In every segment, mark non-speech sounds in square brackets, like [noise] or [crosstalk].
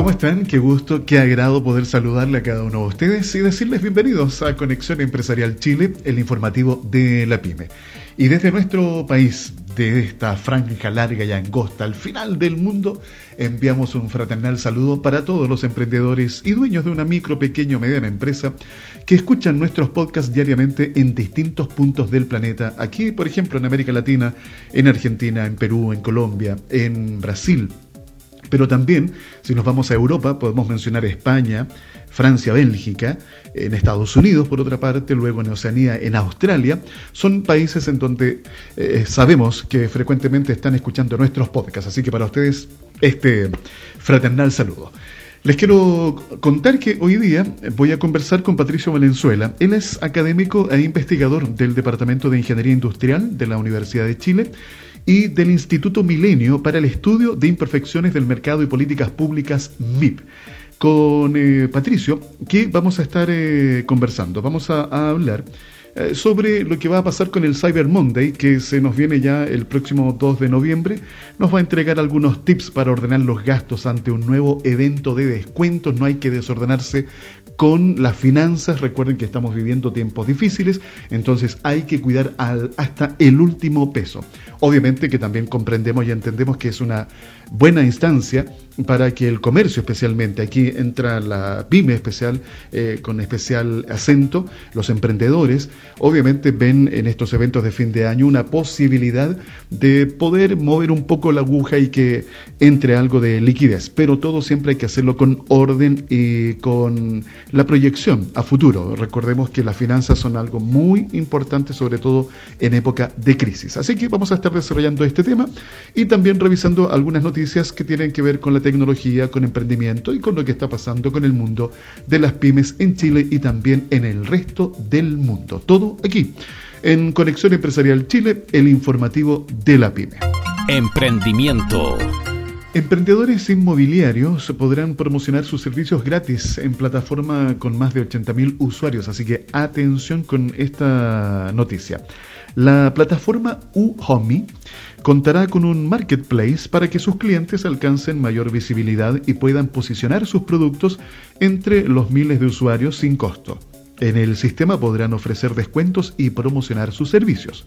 ¿Cómo están? Qué gusto, qué agrado poder saludarle a cada uno de ustedes y decirles bienvenidos a Conexión Empresarial Chile, el informativo de la PyME. Y desde nuestro país, de esta franja larga y angosta al final del mundo, enviamos un fraternal saludo para todos los emprendedores y dueños de una micro, pequeño o mediana empresa que escuchan nuestros podcasts diariamente en distintos puntos del planeta. Aquí, por ejemplo, en América Latina, en Argentina, en Perú, en Colombia, en Brasil, pero también, si nos vamos a Europa, podemos mencionar España, Francia, Bélgica, en Estados Unidos, por otra parte, luego en Oceanía, en Australia. Son países en donde eh, sabemos que frecuentemente están escuchando nuestros podcasts. Así que para ustedes, este fraternal saludo. Les quiero contar que hoy día voy a conversar con Patricio Valenzuela. Él es académico e investigador del Departamento de Ingeniería Industrial de la Universidad de Chile y del Instituto Milenio para el Estudio de Imperfecciones del Mercado y Políticas Públicas MIP. Con eh, Patricio, que vamos a estar eh, conversando, vamos a, hablar eh, sobre lo que va a pasar con el Cyber Monday, que se nos viene ya el próximo 2 de noviembre. Nos va a entregar algunos tips para ordenar los gastos ante un nuevo evento de descuentos. No hay que desordenarse con las finanzas. Recuerden que estamos viviendo tiempos difíciles, entonces hay que cuidar al, hasta el último peso. Obviamente que también comprendemos y entendemos que es una buena instancia para que el comercio especialmente, aquí entra la pyme especial, eh, con especial acento, los emprendedores, obviamente ven en estos eventos de fin de año una posibilidad de poder mover un poco la aguja y que entre algo de liquidez, pero todo siempre hay que hacerlo con orden y con la proyección a futuro. Recordemos que las finanzas son algo muy importante, sobre todo en época de crisis. Así que vamos a estar desarrollando este tema y también revisando algunas noticias que tienen que ver con la tecnología, con emprendimiento y con lo que está pasando con el mundo de las pymes en Chile y también en el resto del mundo. Todo aquí, en Conexión Empresarial Chile, el informativo de la pyme. Emprendimiento. Emprendedores inmobiliarios podrán promocionar sus servicios gratis en plataforma con más de 80.000 usuarios, así que atención con esta noticia. La plataforma UHOMI contará con un marketplace para que sus clientes alcancen mayor visibilidad y puedan posicionar sus productos entre los miles de usuarios sin costo. En el sistema podrán ofrecer descuentos y promocionar sus servicios.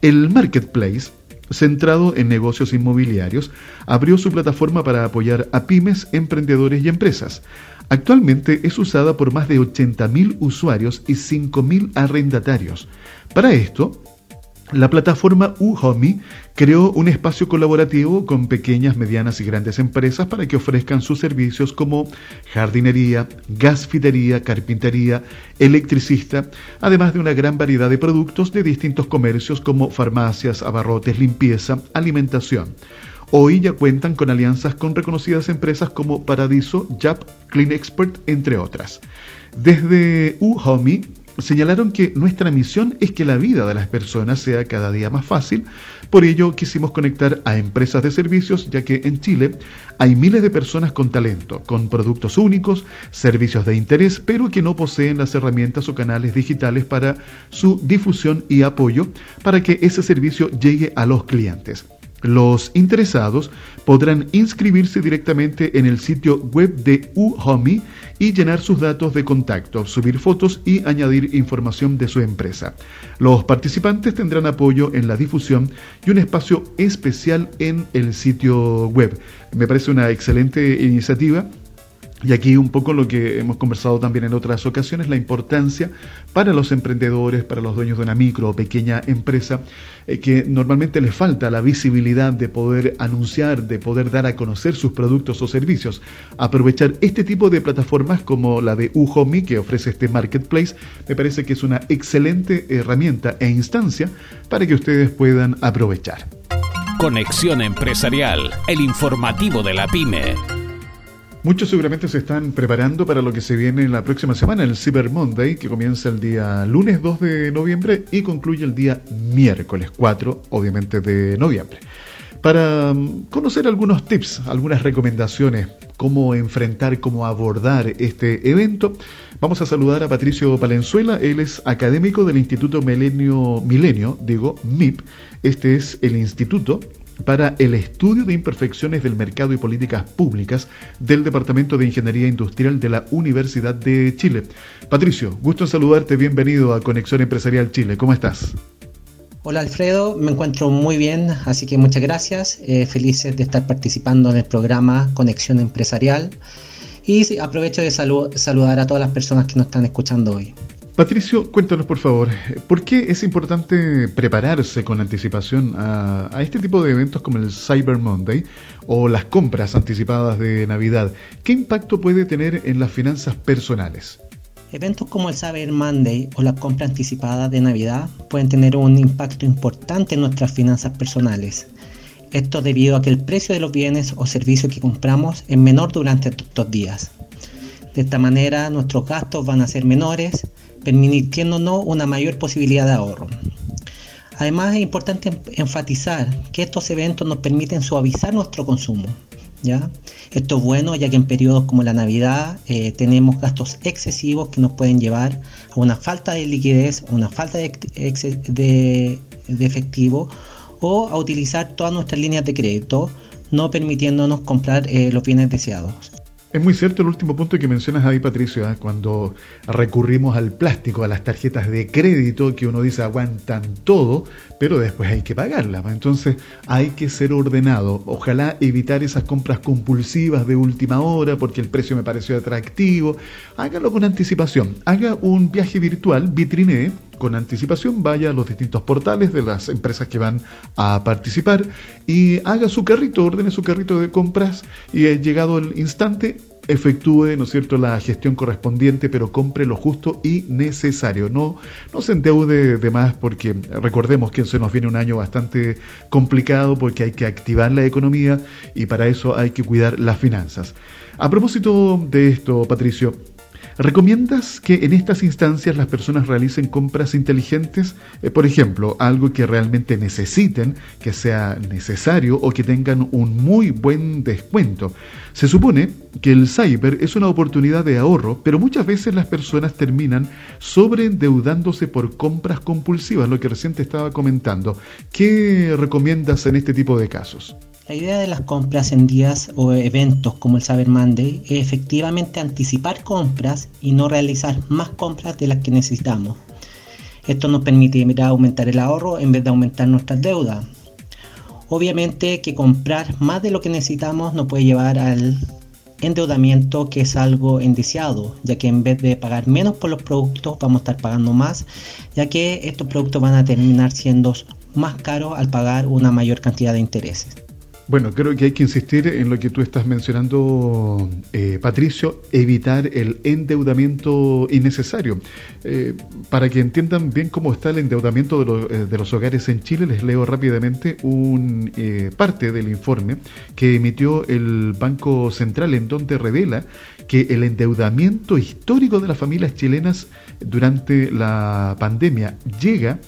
El marketplace centrado en negocios inmobiliarios, abrió su plataforma para apoyar a pymes, emprendedores y empresas. Actualmente es usada por más de 80.000 usuarios y 5.000 arrendatarios. Para esto, la plataforma UHOMI creó un espacio colaborativo con pequeñas, medianas y grandes empresas para que ofrezcan sus servicios como jardinería, gasfitería, carpintería, electricista, además de una gran variedad de productos de distintos comercios como farmacias, abarrotes, limpieza, alimentación. Hoy ya cuentan con alianzas con reconocidas empresas como Paradiso, JAP, Clean Expert, entre otras. Desde UHOMI señalaron que nuestra misión es que la vida de las personas sea cada día más fácil, por ello quisimos conectar a empresas de servicios, ya que en Chile hay miles de personas con talento, con productos únicos, servicios de interés, pero que no poseen las herramientas o canales digitales para su difusión y apoyo para que ese servicio llegue a los clientes. Los interesados podrán inscribirse directamente en el sitio web de UHOMI y llenar sus datos de contacto, subir fotos y añadir información de su empresa. Los participantes tendrán apoyo en la difusión y un espacio especial en el sitio web. Me parece una excelente iniciativa y aquí un poco lo que hemos conversado también en otras ocasiones, la importancia para los emprendedores, para los dueños de una micro o pequeña empresa, eh, que normalmente les falta la visibilidad de poder anunciar, de poder dar a conocer sus productos o servicios. Aprovechar este tipo de plataformas como la de UHOMI, que ofrece este marketplace, me parece que es una excelente herramienta e instancia para que ustedes puedan aprovechar. Conexión Empresarial, el informativo de la pyme. Muchos seguramente se están preparando para lo que se viene en la próxima semana, el Cyber Monday, que comienza el día lunes 2 de noviembre y concluye el día miércoles 4, obviamente, de noviembre. Para mm, conocer algunos tips, algunas recomendaciones, cómo enfrentar, cómo abordar este evento, vamos a saludar a Patricio Palenzuela. Él es académico del Instituto Milenio, Milenio digo, MIP. Este es el instituto para el estudio de imperfecciones del mercado y políticas públicas del Departamento de Ingeniería Industrial de la Universidad de Chile. Patricio, gusto en saludarte, bienvenido a Conexión Empresarial Chile, ¿cómo estás? Hola Alfredo, me encuentro muy bien, así que muchas gracias, eh, felices de estar participando en el programa Conexión Empresarial y aprovecho de saludar a todas las personas que nos están escuchando hoy. Patricio, cuéntanos por favor, ¿por qué es importante prepararse con anticipación a, este tipo de eventos como el Cyber Monday o las compras anticipadas de Navidad? ¿Qué impacto puede tener en las finanzas personales? Eventos como el Cyber Monday o la compra anticipada de Navidad pueden tener un impacto importante en nuestras finanzas personales. Esto debido a que el precio de los bienes o servicios que compramos es menor durante estos días. De esta manera nuestros gastos van a ser menores, permitiéndonos una mayor posibilidad de ahorro. Además es importante enfatizar que estos eventos nos permiten suavizar nuestro consumo. ¿ya? Esto es bueno ya que en periodos como la Navidad eh, tenemos gastos excesivos que nos pueden llevar a una falta de liquidez, una falta de, efectivo o a utilizar todas nuestras líneas de crédito, no permitiéndonos comprar eh, los bienes deseados. Es muy cierto el último punto que mencionas ahí, Patricio, ¿eh? cuando recurrimos al plástico, a las tarjetas de crédito, que uno dice aguantan todo, pero después hay que pagarlas. Entonces hay que ser ordenado. Ojalá evitar esas compras compulsivas de última hora porque el precio me pareció atractivo. Hágalo con anticipación. Haga un viaje virtual, vitrine, con anticipación, vaya a los distintos portales de las empresas que van a participar y haga su carrito, ordene su carrito de compras y llegado el instante, efectúe, ¿no cierto?, la gestión correspondiente, pero compre lo justo y necesario. No, no se endeude de más porque recordemos que se nos viene un año bastante complicado porque hay que activar la economía y para eso hay que cuidar las finanzas. A propósito de esto, Patricio, ¿Recomiendas que en estas instancias las personas realicen compras inteligentes? Eh, por ejemplo, algo que realmente necesiten, que sea necesario o que tengan un muy buen descuento. Se supone que el cyber es una oportunidad de ahorro, pero muchas veces las personas terminan sobreendeudándose por compras compulsivas, lo que recién estaba comentando. ¿Qué recomiendas en este tipo de casos? La idea de las compras en días o eventos como el Cyber Monday es efectivamente anticipar compras y no realizar más compras de las que necesitamos. Esto nos permitirá aumentar el ahorro en vez de aumentar nuestras deudas. Obviamente que comprar más de lo que necesitamos nos puede llevar al endeudamiento que es algo indiciado, ya que en vez de pagar menos por los productos vamos a estar pagando más, ya que estos productos van a terminar siendo más caros al pagar una mayor cantidad de intereses. Bueno, creo que hay que insistir en lo que tú estás mencionando, eh, Patricio, evitar el endeudamiento innecesario. Eh, para que entiendan bien cómo está el endeudamiento de, eh, de, los hogares en Chile, les leo rápidamente un parte del informe que emitió el Banco Central en donde revela que el endeudamiento histórico de las familias chilenas durante la pandemia llega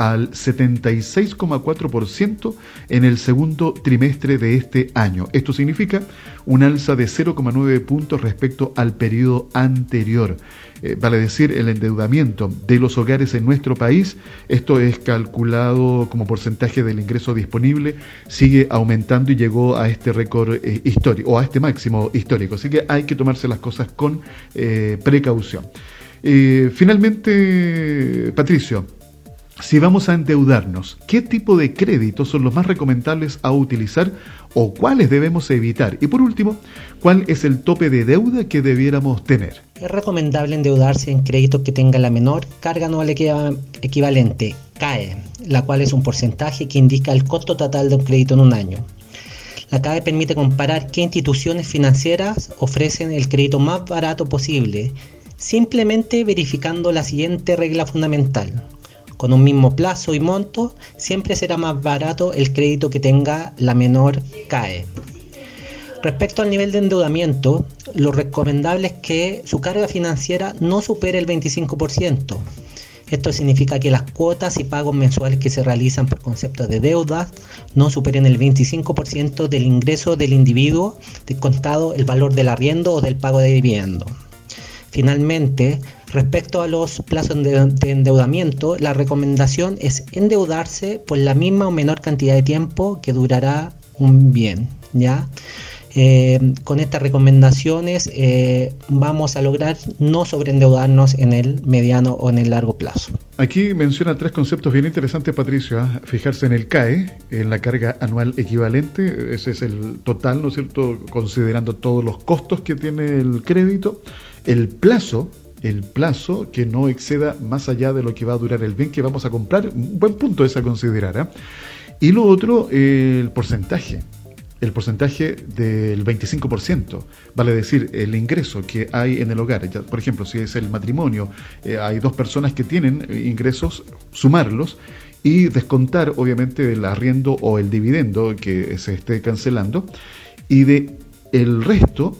al 76,4% en el segundo trimestre de este año. Esto significa un alza de 0,9 puntos respecto al periodo anterior. Eh, vale decir, el endeudamiento de los hogares en nuestro país, esto es calculado como porcentaje del ingreso disponible, sigue aumentando y llegó a este récord eh, histórico, o a este máximo histórico. Así que hay que tomarse las cosas con eh, precaución. finalmente, Patricio, si vamos a endeudarnos, ¿qué tipo de créditos son los más recomendables a utilizar o cuáles debemos evitar? Y por último, ¿cuál es el tope de deuda que debiéramos tener? Es recomendable endeudarse en créditos que tengan la menor carga anual equivalente, CAE, la cual es un porcentaje que indica el costo total de un crédito en un año. La CAE permite comparar qué instituciones financieras ofrecen el crédito más barato posible, simplemente verificando la siguiente regla fundamental con un mismo plazo y monto, siempre será más barato el crédito que tenga la menor CAE. Respecto al nivel de endeudamiento, lo recomendable es que su carga financiera no supere el 25%. Esto significa que las cuotas y pagos mensuales que se realizan por concepto de deuda no superen el 25% del ingreso del individuo descontado el valor del arriendo o del pago de vivienda. Finalmente, Respecto a los plazos de, endeudamiento, la recomendación es endeudarse por la misma o menor cantidad de tiempo que durará un bien, ¿ya? Eh, con estas recomendaciones eh, vamos a lograr no sobreendeudarnos en el mediano o en el largo plazo. Aquí menciona tres conceptos bien interesantes, Patricio. ¿ah? Fijarse en el CAE, en la carga anual equivalente, ese es el total, ¿no es cierto?, considerando todos los costos que tiene el crédito. El plazo, el plazo que no exceda más allá de lo que va a durar el bien que vamos a comprar, un buen punto es a considerar. ¿ah? Y lo otro, el porcentaje el porcentaje del 25%, vale decir, el ingreso que hay en el hogar. por ejemplo, si es el matrimonio, eh, hay dos personas que tienen eh, ingresos, sumarlos y descontar obviamente el arriendo o el dividendo que se esté cancelando y de el resto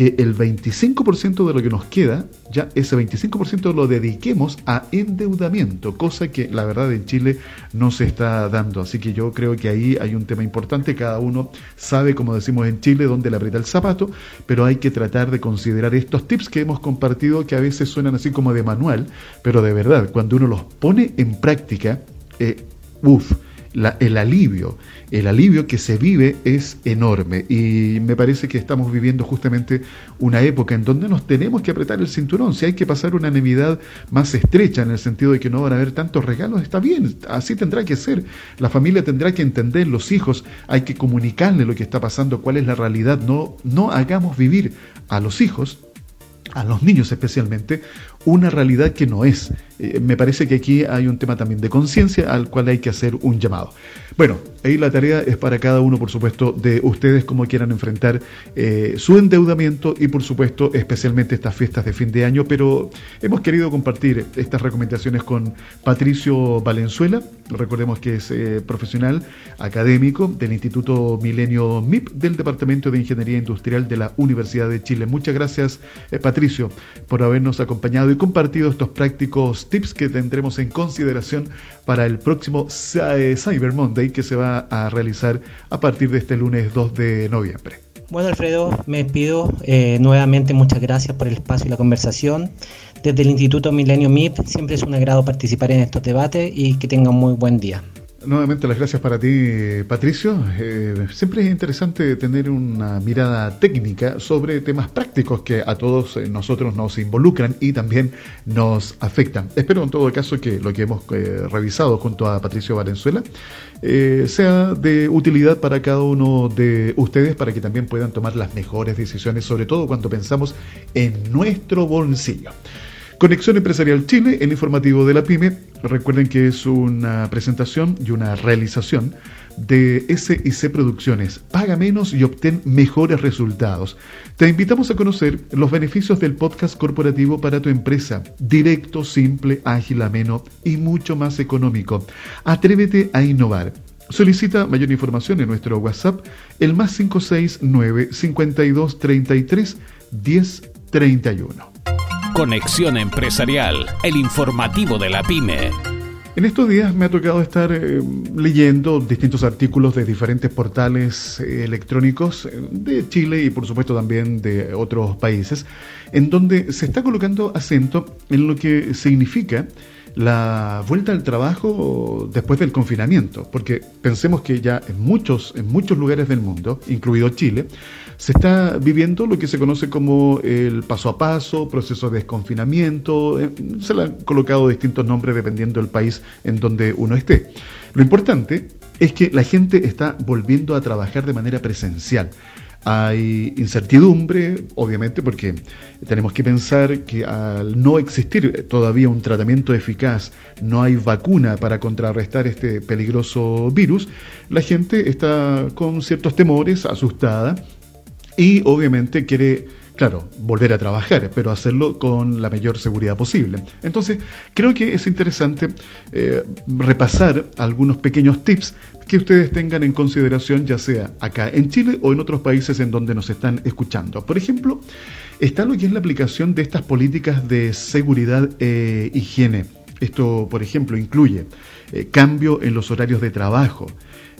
que el 25% de lo que nos queda, ya ese 25% lo dediquemos a endeudamiento, cosa que la verdad en Chile no se está dando. Así que yo creo que ahí hay un tema importante, cada uno sabe, como decimos en Chile, dónde le aprieta el zapato, pero hay que tratar de considerar estos tips que hemos compartido que a veces suenan así como de manual, pero de verdad, cuando uno los pone en práctica, eh, uff, el alivio, el alivio que se vive es enorme y me parece que estamos viviendo justamente una época en donde nos tenemos que apretar el cinturón. Si hay que pasar una Navidad más estrecha en el sentido de que no van a haber tantos regalos, está bien, así tendrá que ser. La familia tendrá que entender, los hijos, hay que comunicarle lo que está pasando, cuál es la realidad. No, no hagamos vivir a los hijos a los niños especialmente, una realidad que no es. Eh, me parece que aquí hay un tema también de conciencia al cual hay que hacer un llamado. Bueno, ahí la tarea es para cada uno, por supuesto, de ustedes cómo quieran enfrentar eh, su endeudamiento y, por supuesto, especialmente estas fiestas de fin de año. Pero hemos querido compartir estas recomendaciones con Patricio Valenzuela. Recordemos que es eh, profesional académico del Instituto Milenio MIP del Departamento de Ingeniería Industrial de la Universidad de Chile. Muchas gracias, Patricio, por habernos acompañado y compartido estos prácticos tips que tendremos en consideración para el próximo Cyber Monday que se va a realizar a partir de este lunes 2 de noviembre. Bueno, Alfredo, me pido eh, nuevamente muchas gracias por el espacio y la conversación. Desde el Instituto Milenio MIP siempre es un agrado participar en estos debates y que tengan muy buen día. Nuevamente las gracias para ti, Patricio. Eh, siempre es interesante tener una mirada técnica sobre temas prácticos que a todos eh, nosotros nos involucran y también nos afectan. Espero en todo caso que lo que hemos eh, revisado junto a Patricio Valenzuela sea de utilidad para cada uno de ustedes para que también puedan tomar las mejores decisiones, sobre todo cuando pensamos en nuestro bolsillo. Conexión Empresarial Chile, el informativo de la PyME. Recuerden que es una presentación y una realización de SIC Producciones. Paga menos y obtén mejores resultados. Te invitamos a conocer los beneficios del podcast corporativo para tu empresa. Directo, simple, ágil, ameno y mucho más económico. Atrévete a innovar. Solicita mayor información en nuestro WhatsApp, el más 569 52 33 10 31. Conexión Empresarial, el informativo de la pyme. En estos días me ha tocado estar eh, leyendo distintos artículos de diferentes portales eh, electrónicos eh, de Chile y por supuesto también de otros países, en donde se está colocando acento en lo que significa la vuelta al trabajo después del confinamiento, porque pensemos que ya en muchos, en muchos lugares del mundo, incluido Chile, se está viviendo lo que se conoce como el paso a paso, proceso de desconfinamiento, eh, se le han colocado distintos nombres dependiendo del país en donde uno esté. Lo importante es que la gente está volviendo a trabajar de manera presencial. Hay incertidumbre, obviamente, porque tenemos que pensar que al no existir todavía un tratamiento eficaz, no hay vacuna para contrarrestar este peligroso virus, la gente está con ciertos temores, asustada, y obviamente quiere, claro, volver a trabajar, pero hacerlo con la mayor seguridad posible. Entonces, creo que es interesante eh, repasar algunos pequeños tips que ustedes tengan en consideración, ya sea acá en Chile o en otros países en donde nos están escuchando. Por ejemplo, está lo que es la aplicación de estas políticas de seguridad e higiene. Esto, por ejemplo, incluye eh, cambio en los horarios de trabajo,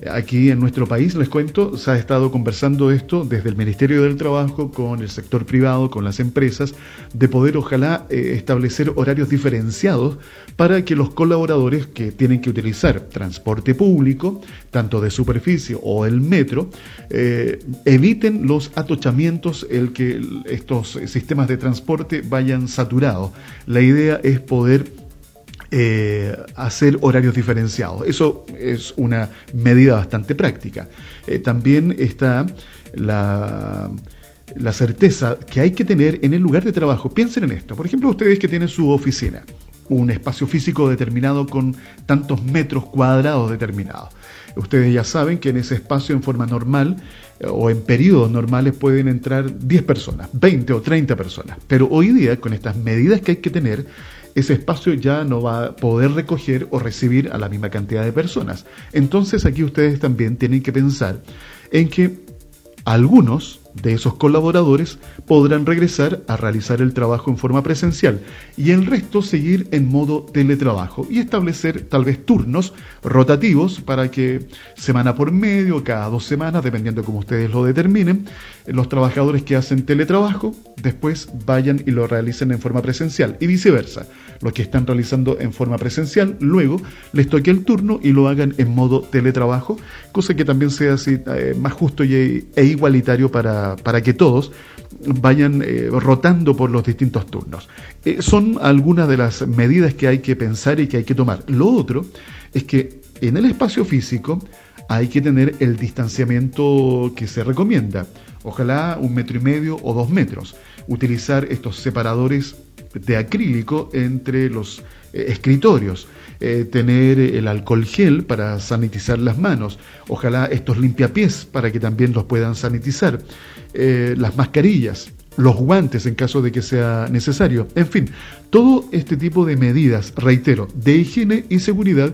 Aquí en nuestro país, les cuento, se ha estado conversando esto desde el Ministerio del Trabajo con el sector privado, con las empresas, de poder ojalá eh, establecer horarios diferenciados para que los colaboradores que tienen que utilizar transporte público, tanto de superficie o el metro, eh, eviten los atochamientos, el que estos sistemas de transporte vayan saturados. La idea es poder eh, hacer horarios diferenciados. Eso es una medida bastante práctica. Eh, también está la, la certeza que hay que tener en el lugar de trabajo. Piensen en esto. Por ejemplo, ustedes que tienen su oficina, un espacio físico determinado con tantos metros cuadrados determinados. Ustedes ya saben que en ese espacio en forma normal eh, o en periodos normales pueden entrar 10 personas, 20 o 30 personas. Pero hoy día, con estas medidas que hay que tener, ese espacio ya no va a poder recoger o recibir a la misma cantidad de personas. Entonces aquí ustedes también tienen que pensar en que algunos de esos colaboradores podrán regresar a realizar el trabajo en forma presencial y el resto seguir en modo teletrabajo y establecer tal vez turnos rotativos para que semana por medio, cada dos semanas, dependiendo de cómo ustedes lo determinen, los trabajadores que hacen teletrabajo después vayan y lo realicen en forma presencial y viceversa. Los que están realizando en forma presencial, luego les toque el turno y lo hagan en modo teletrabajo, cosa que también sea así, eh, más justo y, e igualitario para, para que todos vayan eh, rotando por los distintos turnos. Eh, son algunas de las medidas que hay que pensar y que hay que tomar. Lo otro es que en el espacio físico hay que tener el distanciamiento que se recomienda. Ojalá un metro y medio o dos metros. Utilizar estos separadores de acrílico entre los eh, escritorios. tener el alcohol gel para sanitizar las manos. Ojalá estos limpiapiés para que también los puedan sanitizar. Eh, las mascarillas, los guantes en caso de que sea necesario. En fin, todo este tipo de medidas, reitero, de higiene y seguridad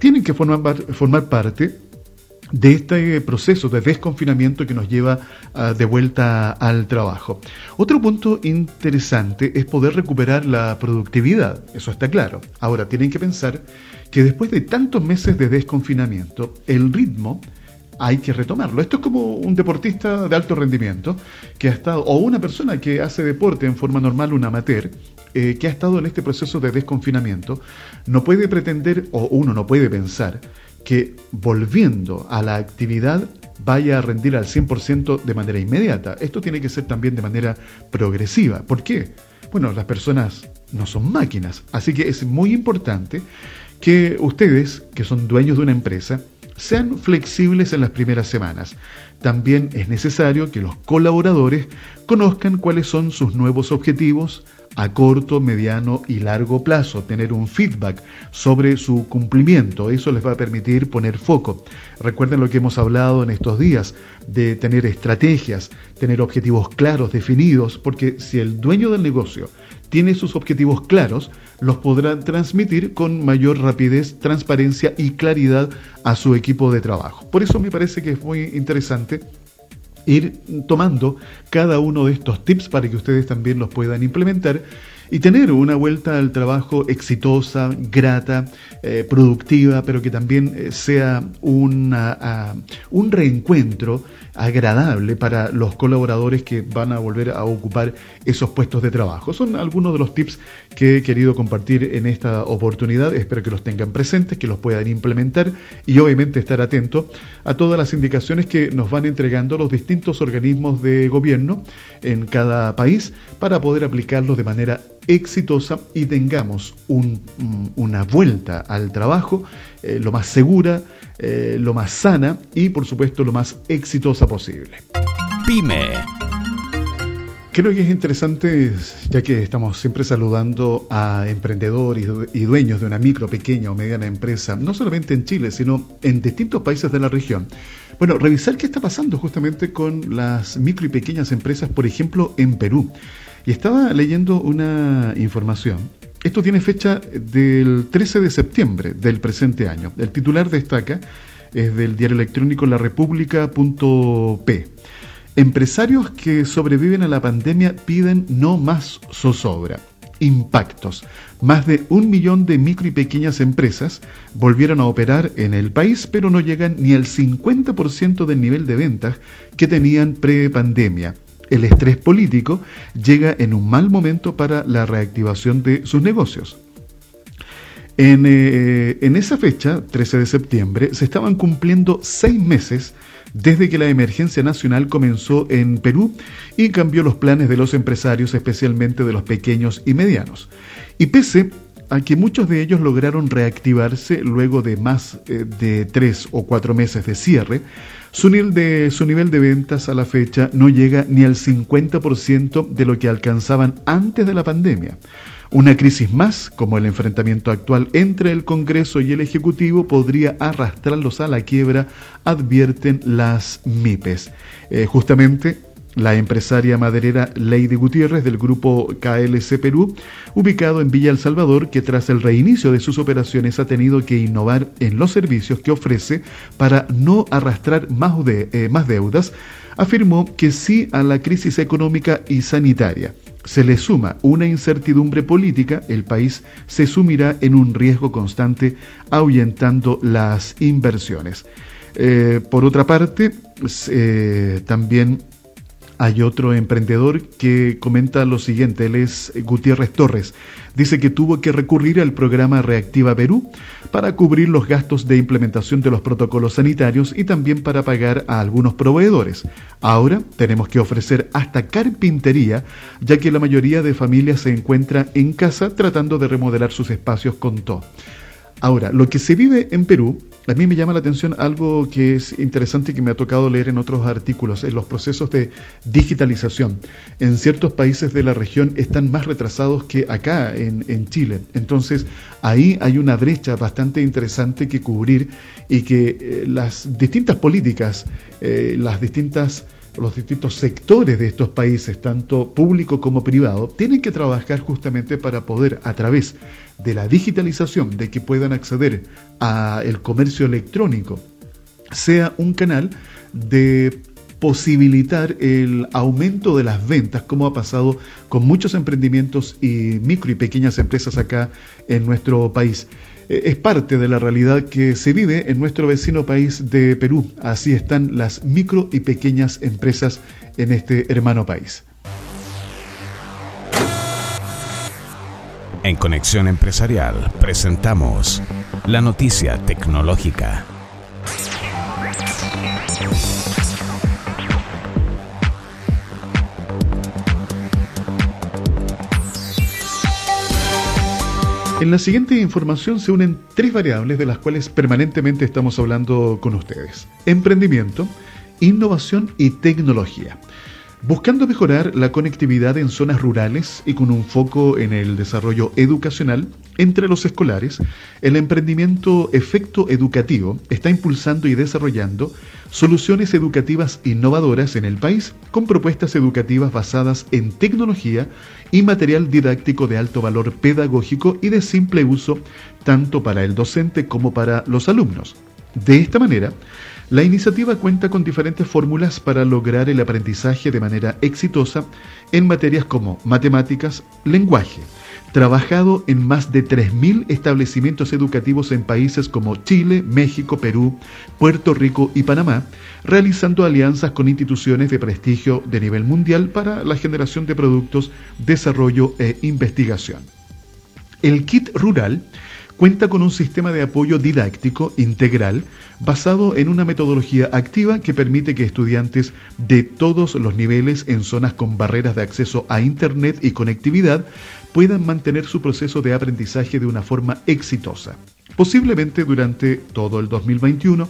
tienen que formar, formar parte de este proceso de desconfinamiento que nos lleva ah, de vuelta al trabajo. Otro punto interesante es poder recuperar la productividad, eso está claro. Ahora, tienen que pensar que después de tantos meses de desconfinamiento, el ritmo hay que retomarlo. Esto es como un deportista de alto rendimiento que ha estado, o una persona que hace deporte en forma normal, un amateur, eh, que ha estado en este proceso de desconfinamiento, no puede pretender, o uno no puede pensar, que volviendo a la actividad vaya a rendir al 100% de manera inmediata. Esto tiene que ser también de manera progresiva. ¿Por qué? Bueno, las personas no son máquinas, así que es muy importante que ustedes, que son dueños de una empresa, sean flexibles en las primeras semanas. También es necesario que los colaboradores conozcan cuáles son sus nuevos objetivos a corto, mediano y largo plazo, tener un feedback sobre su cumplimiento. Eso les va a permitir poner foco. Recuerden lo que hemos hablado en estos días de tener estrategias, tener objetivos claros, definidos, porque si el dueño del negocio tiene sus objetivos claros, los podrá transmitir con mayor rapidez, transparencia y claridad a su equipo de trabajo. Por eso me parece que es muy interesante ir tomando cada uno de estos tips para que ustedes también los puedan implementar y tener una vuelta al trabajo exitosa, grata, eh, productiva, pero que también eh, sea una, un reencuentro agradable para los colaboradores que van a volver a ocupar esos puestos de trabajo. Son algunos de los tips que he querido compartir en esta oportunidad. Espero que los tengan presentes, que los puedan implementar y obviamente estar atento a todas las indicaciones que nos van entregando los distintos organismos de gobierno en cada país para poder aplicarlos de manera exitosa y tengamos una vuelta al trabajo eh, lo más segura, eh, lo más sana y por supuesto lo más exitosa posible. Pyme. Creo que es interesante, ya que estamos siempre saludando a emprendedores y dueños de una micro, pequeña o mediana empresa, no solamente en Chile, sino en distintos países de la región. Bueno, revisar qué está pasando justamente con las micro y pequeñas empresas, por ejemplo, en Perú. Y estaba leyendo una información. Esto tiene fecha del 13 de septiembre del presente año. El titular destaca, es del diario electrónico La República.p. Empresarios que sobreviven a la pandemia piden no más zozobra. impactos. Más de un millón de micro y pequeñas empresas volvieron a operar en el país, pero no llegan ni al 50% del nivel de ventas que tenían pre-pandemia. El estrés político llega en un mal momento para la reactivación de sus negocios. En, eh, en, esa fecha, 13 de septiembre, se estaban cumpliendo seis meses desde que la emergencia nacional comenzó en Perú y cambió los planes de los empresarios, especialmente de los pequeños y medianos. Y pese a que muchos de ellos lograron reactivarse luego de más eh, de tres o cuatro meses de cierre, su nivel de, ventas a la fecha no llega ni al 50% de lo que alcanzaban antes de la pandemia. Una crisis más, como el enfrentamiento actual entre el Congreso y el Ejecutivo, podría arrastrarlos a la quiebra, advierten las MIPES. Eh, justamente la empresaria maderera Lady Gutiérrez del grupo KLC Perú, ubicado en Villa El Salvador, que tras el reinicio de sus operaciones ha tenido que innovar en los servicios que ofrece para no arrastrar más, de, eh, más deudas, afirmó que sí a la crisis económica y sanitaria se le suma una incertidumbre política, el país se sumirá en un riesgo constante, ahuyentando las inversiones. Eh, por otra parte, eh, también hay otro emprendedor que comenta lo siguiente, él es Gutiérrez Torres. Dice que tuvo que recurrir al programa Reactiva Perú para cubrir los gastos de implementación de los protocolos sanitarios y también para pagar a algunos proveedores. Ahora tenemos que ofrecer hasta carpintería, ya que la mayoría de familias se encuentra en casa tratando de remodelar sus espacios con todo. Ahora, lo que se vive en Perú, a mí me llama la atención algo que es interesante y que me ha tocado leer en otros artículos, en los procesos de digitalización. En ciertos países de la región están más retrasados que acá en, Chile. Entonces, ahí hay una brecha bastante interesante que cubrir y que eh, las distintas políticas, eh, las distintas los distintos sectores de estos países, tanto público como privado, tienen que trabajar justamente para poder, a través de la digitalización, de que puedan acceder al comercio electrónico, sea un canal de posibilitar el aumento de las ventas, como ha pasado con muchos emprendimientos y micro y pequeñas empresas acá en nuestro país. Eh, es parte de la realidad que se vive en nuestro vecino país de Perú. Así están las micro y pequeñas empresas en este hermano país. En Conexión Empresarial presentamos la noticia tecnológica. En la siguiente información se unen tres variables de las cuales permanentemente estamos hablando con ustedes. Emprendimiento, innovación y tecnología. Buscando mejorar la conectividad en zonas rurales y con un foco en el desarrollo educacional entre los escolares, el emprendimiento Efecto Educativo está impulsando y desarrollando soluciones educativas innovadoras en el país con propuestas educativas basadas en tecnología y material didáctico de alto valor pedagógico y de simple uso tanto para el docente como para los alumnos. De esta manera, la iniciativa cuenta con diferentes fórmulas para lograr el aprendizaje de manera exitosa en materias como matemáticas, lenguaje, trabajado en más de 3.000 establecimientos educativos en países como Chile, México, Perú, Puerto Rico y Panamá, realizando alianzas con instituciones de prestigio de nivel mundial para la generación de productos, desarrollo e investigación. El kit rural cuenta con un sistema de apoyo didáctico integral basado en una metodología activa que permite que estudiantes de todos los niveles en zonas con barreras de acceso a Internet y conectividad puedan mantener su proceso de aprendizaje de una forma exitosa. Posiblemente durante todo el 2021,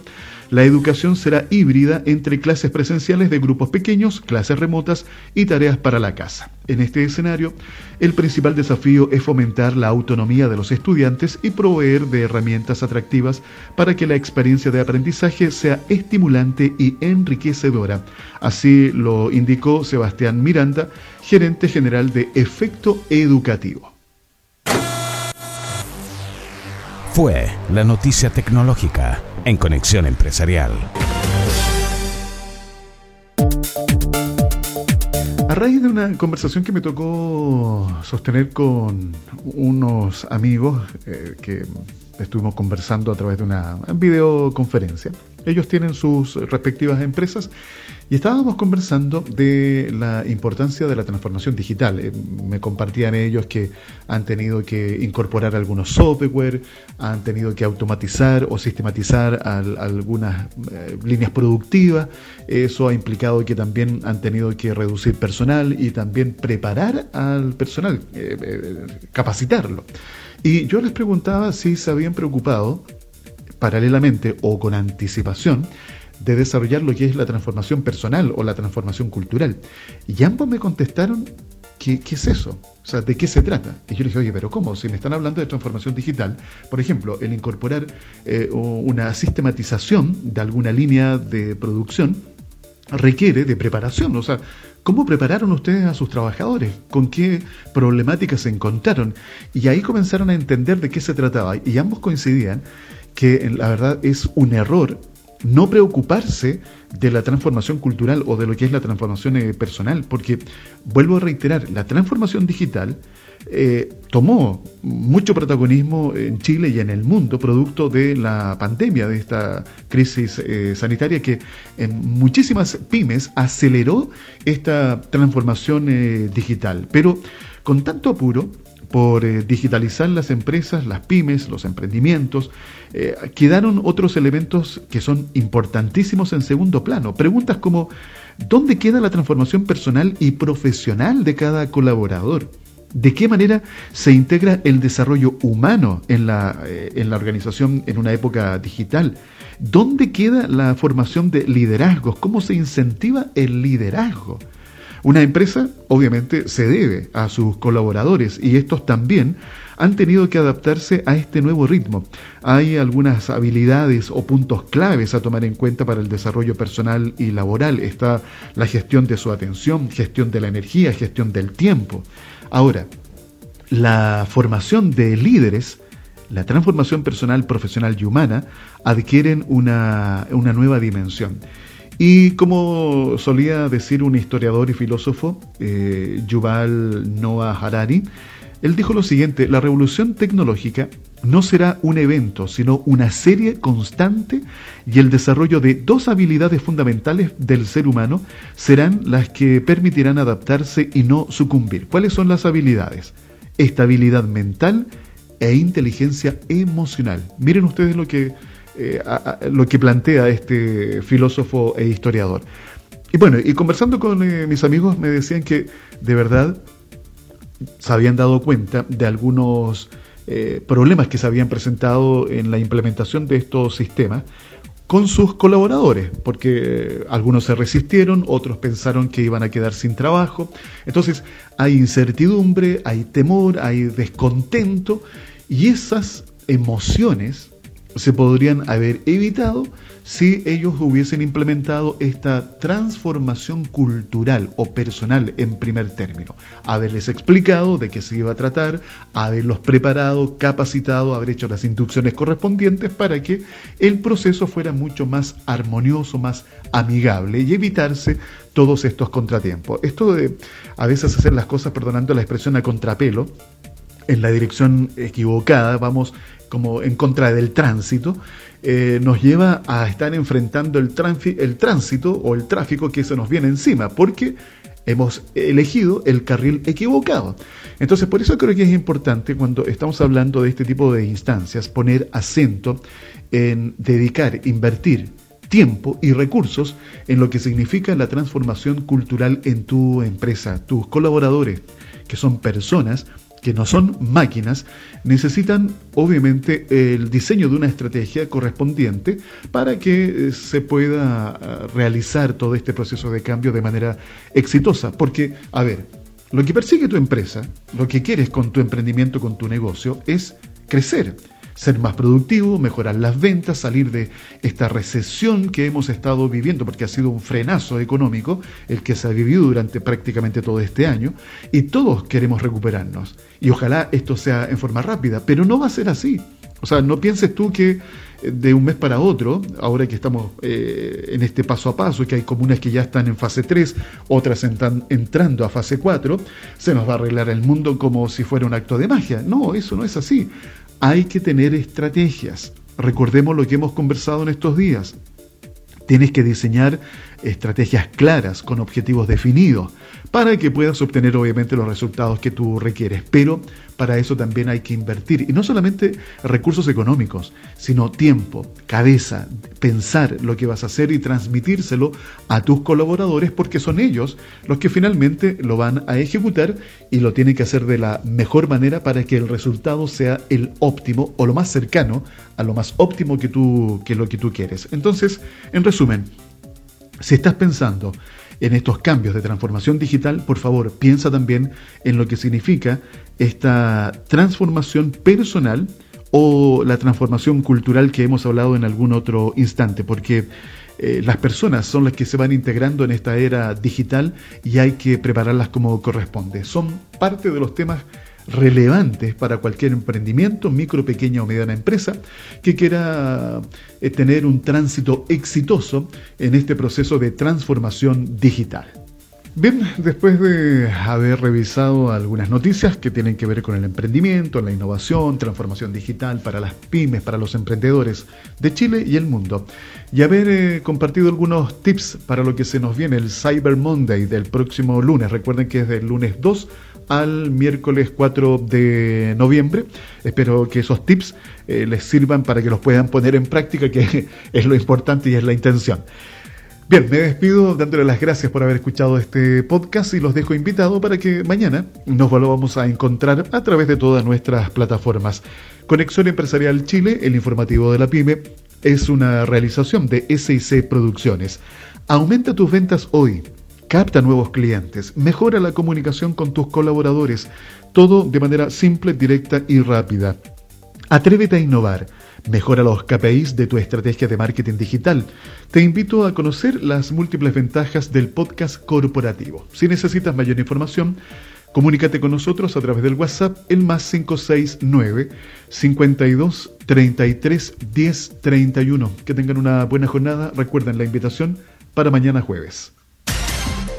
la educación será híbrida entre clases presenciales de grupos pequeños, clases remotas y tareas para la casa. En este escenario, el principal desafío es fomentar la autonomía de los estudiantes y proveer de herramientas atractivas para que la experiencia de aprendizaje sea estimulante y enriquecedora. Así lo indicó Sebastián Miranda, gerente general de Efecto Educativo. Fue la noticia tecnológica en Conexión Empresarial. raíz de una conversación que me tocó sostener con unos amigos eh, que estuvimos conversando a través de una videoconferencia, ellos tienen sus respectivas empresas y estábamos conversando de la importancia de la transformación digital. Eh, me compartían ellos que han tenido que incorporar algunos software, han tenido que automatizar o sistematizar algunas eh, líneas productivas. Eso ha implicado que también han tenido que reducir personal y también preparar al personal, eh, capacitarlo. Y yo les preguntaba si se habían preocupado paralelamente o con anticipación de desarrollar lo que es la transformación personal o la transformación cultural. Y ambos me contestaron, ¿qué, qué es eso? O sea, ¿de qué se trata? Y yo les dije, oye, pero ¿cómo? Si me están hablando de transformación digital, por ejemplo, el incorporar eh, una sistematización de alguna línea de producción requiere de preparación. O sea, ¿cómo prepararon ustedes a sus trabajadores? ¿Con qué problemáticas se encontraron? Y ahí comenzaron a entender de qué se trataba. Y ambos coincidían que la verdad es un error no preocuparse de la transformación cultural o de lo que es la transformación eh, personal, porque vuelvo a reiterar, la transformación digital eh, tomó mucho protagonismo en Chile y en el mundo producto de la pandemia, de esta crisis eh, sanitaria que en muchísimas pymes aceleró esta transformación digital. Pero con tanto apuro, por eh, digitalizar las empresas, las pymes, los emprendimientos, eh, quedaron otros elementos que son importantísimos en segundo plano. Preguntas como, ¿dónde queda la transformación personal y profesional de cada colaborador? ¿De qué manera se integra el desarrollo humano en la, eh, en la organización en una época digital? ¿Dónde queda la formación de liderazgos? ¿Cómo se incentiva el liderazgo? Una empresa obviamente se debe a sus colaboradores y estos también han tenido que adaptarse a este nuevo ritmo. Hay algunas habilidades o puntos claves a tomar en cuenta para el desarrollo personal y laboral. Está la gestión de su atención, gestión de la energía, gestión del tiempo. Ahora, la formación de líderes, la transformación personal, profesional y humana adquieren una, una nueva dimensión. Y como solía decir un historiador y filósofo, eh, Yuval Noah Harari, él dijo lo siguiente, la revolución tecnológica no será un evento, sino una serie constante y el desarrollo de dos habilidades fundamentales del ser humano serán las que permitirán adaptarse y no sucumbir. ¿Cuáles son las habilidades? Estabilidad mental e inteligencia emocional. Miren ustedes lo que eh, lo que plantea este filósofo e historiador. Y bueno, y conversando con eh, mis amigos me decían que de verdad se habían dado cuenta de algunos eh, problemas que se habían presentado en la implementación de estos sistemas con sus colaboradores, porque algunos se resistieron, otros pensaron que iban a quedar sin trabajo. Entonces hay incertidumbre, hay temor, hay descontento y esas emociones se podrían haber evitado si ellos hubiesen implementado esta transformación cultural o personal en primer término. Haberles explicado de qué se iba a tratar, haberlos preparado, capacitado, haber hecho las inducciones correspondientes para que el proceso fuera mucho más armonioso, más amigable y evitarse todos estos contratiempos. Esto de a veces hacer las cosas, perdonando la expresión a contrapelo, en la dirección equivocada, vamos como en contra del tránsito, eh, nos lleva a estar enfrentando el, el tránsito o el tráfico que se nos viene encima, porque hemos elegido el carril equivocado. Entonces, por eso creo que es importante cuando estamos hablando de este tipo de instancias poner acento en dedicar, invertir tiempo y recursos en lo que significa la transformación cultural en tu empresa, tus colaboradores, que son personas que no son máquinas, necesitan obviamente el diseño de una estrategia correspondiente para que eh, se pueda eh, realizar todo este proceso de cambio de manera exitosa. Porque, a ver, lo que persigue tu empresa, lo que quieres con tu emprendimiento, con tu negocio, es crecer ser más productivo, mejorar las ventas, salir de esta recesión que hemos estado viviendo, porque ha sido un frenazo económico el que se ha vivido durante prácticamente todo este año, y todos queremos recuperarnos. Y ojalá esto sea en forma rápida, pero no va a ser así. O sea, no pienses tú que de un mes para otro, ahora que estamos eh, en este paso a paso, que hay comunas que ya están en fase 3, otras están entrando a fase 4, se nos va a arreglar el mundo como si fuera un acto de magia. No, eso no es así. Hay que tener estrategias. Recordemos lo que hemos conversado en estos días. Tienes que diseñar estrategias claras con objetivos definidos para que puedas obtener obviamente los resultados que tú requieres. Pero para eso también hay que invertir. Y no solamente recursos económicos, sino tiempo, cabeza, pensar lo que vas a hacer y transmitírselo a tus colaboradores porque son ellos los que finalmente lo van a ejecutar y lo tienen que hacer de la mejor manera para que el resultado sea el óptimo o lo más cercano a lo más óptimo que tú que lo que tú quieres. Entonces, en resumen, si estás pensando en estos cambios de transformación digital, por favor, piensa también en lo que significa esta transformación personal o la transformación cultural que hemos hablado en algún otro instante, porque eh, las personas son las que se van integrando en esta era digital y hay que prepararlas como corresponde. Son parte de los temas relevantes para cualquier emprendimiento, micro, pequeña o mediana empresa, que quiera eh, tener un tránsito exitoso en este proceso de transformación digital. Bien, después de haber revisado algunas noticias que tienen que ver con el emprendimiento, la innovación, transformación digital para las pymes, para los emprendedores de Chile y el mundo, y haber eh, compartido algunos tips para lo que se nos viene el Cyber Monday del próximo lunes, recuerden que es del lunes 2 al miércoles 4 de noviembre. Espero que esos tips eh, les sirvan para que los puedan poner en práctica, que [laughs] es lo importante y es la intención. Bien, me despido dándole las gracias por haber escuchado este podcast y los dejo invitados para que mañana nos volvamos a encontrar a través de todas nuestras plataformas. Conexión Empresarial Chile, el informativo de la pyme, es una realización de SIC Producciones. Aumenta tus ventas hoy capta nuevos clientes, mejora la comunicación con tus colaboradores, todo de manera simple, directa y rápida. Atrévete a innovar. Mejora los KPIs de tu estrategia de marketing digital. Te invito a conocer las múltiples ventajas del podcast corporativo. Si necesitas mayor información, comunícate con nosotros a través del WhatsApp el más 569 52 33 10 31. Que tengan una buena jornada. Recuerden la invitación para mañana jueves.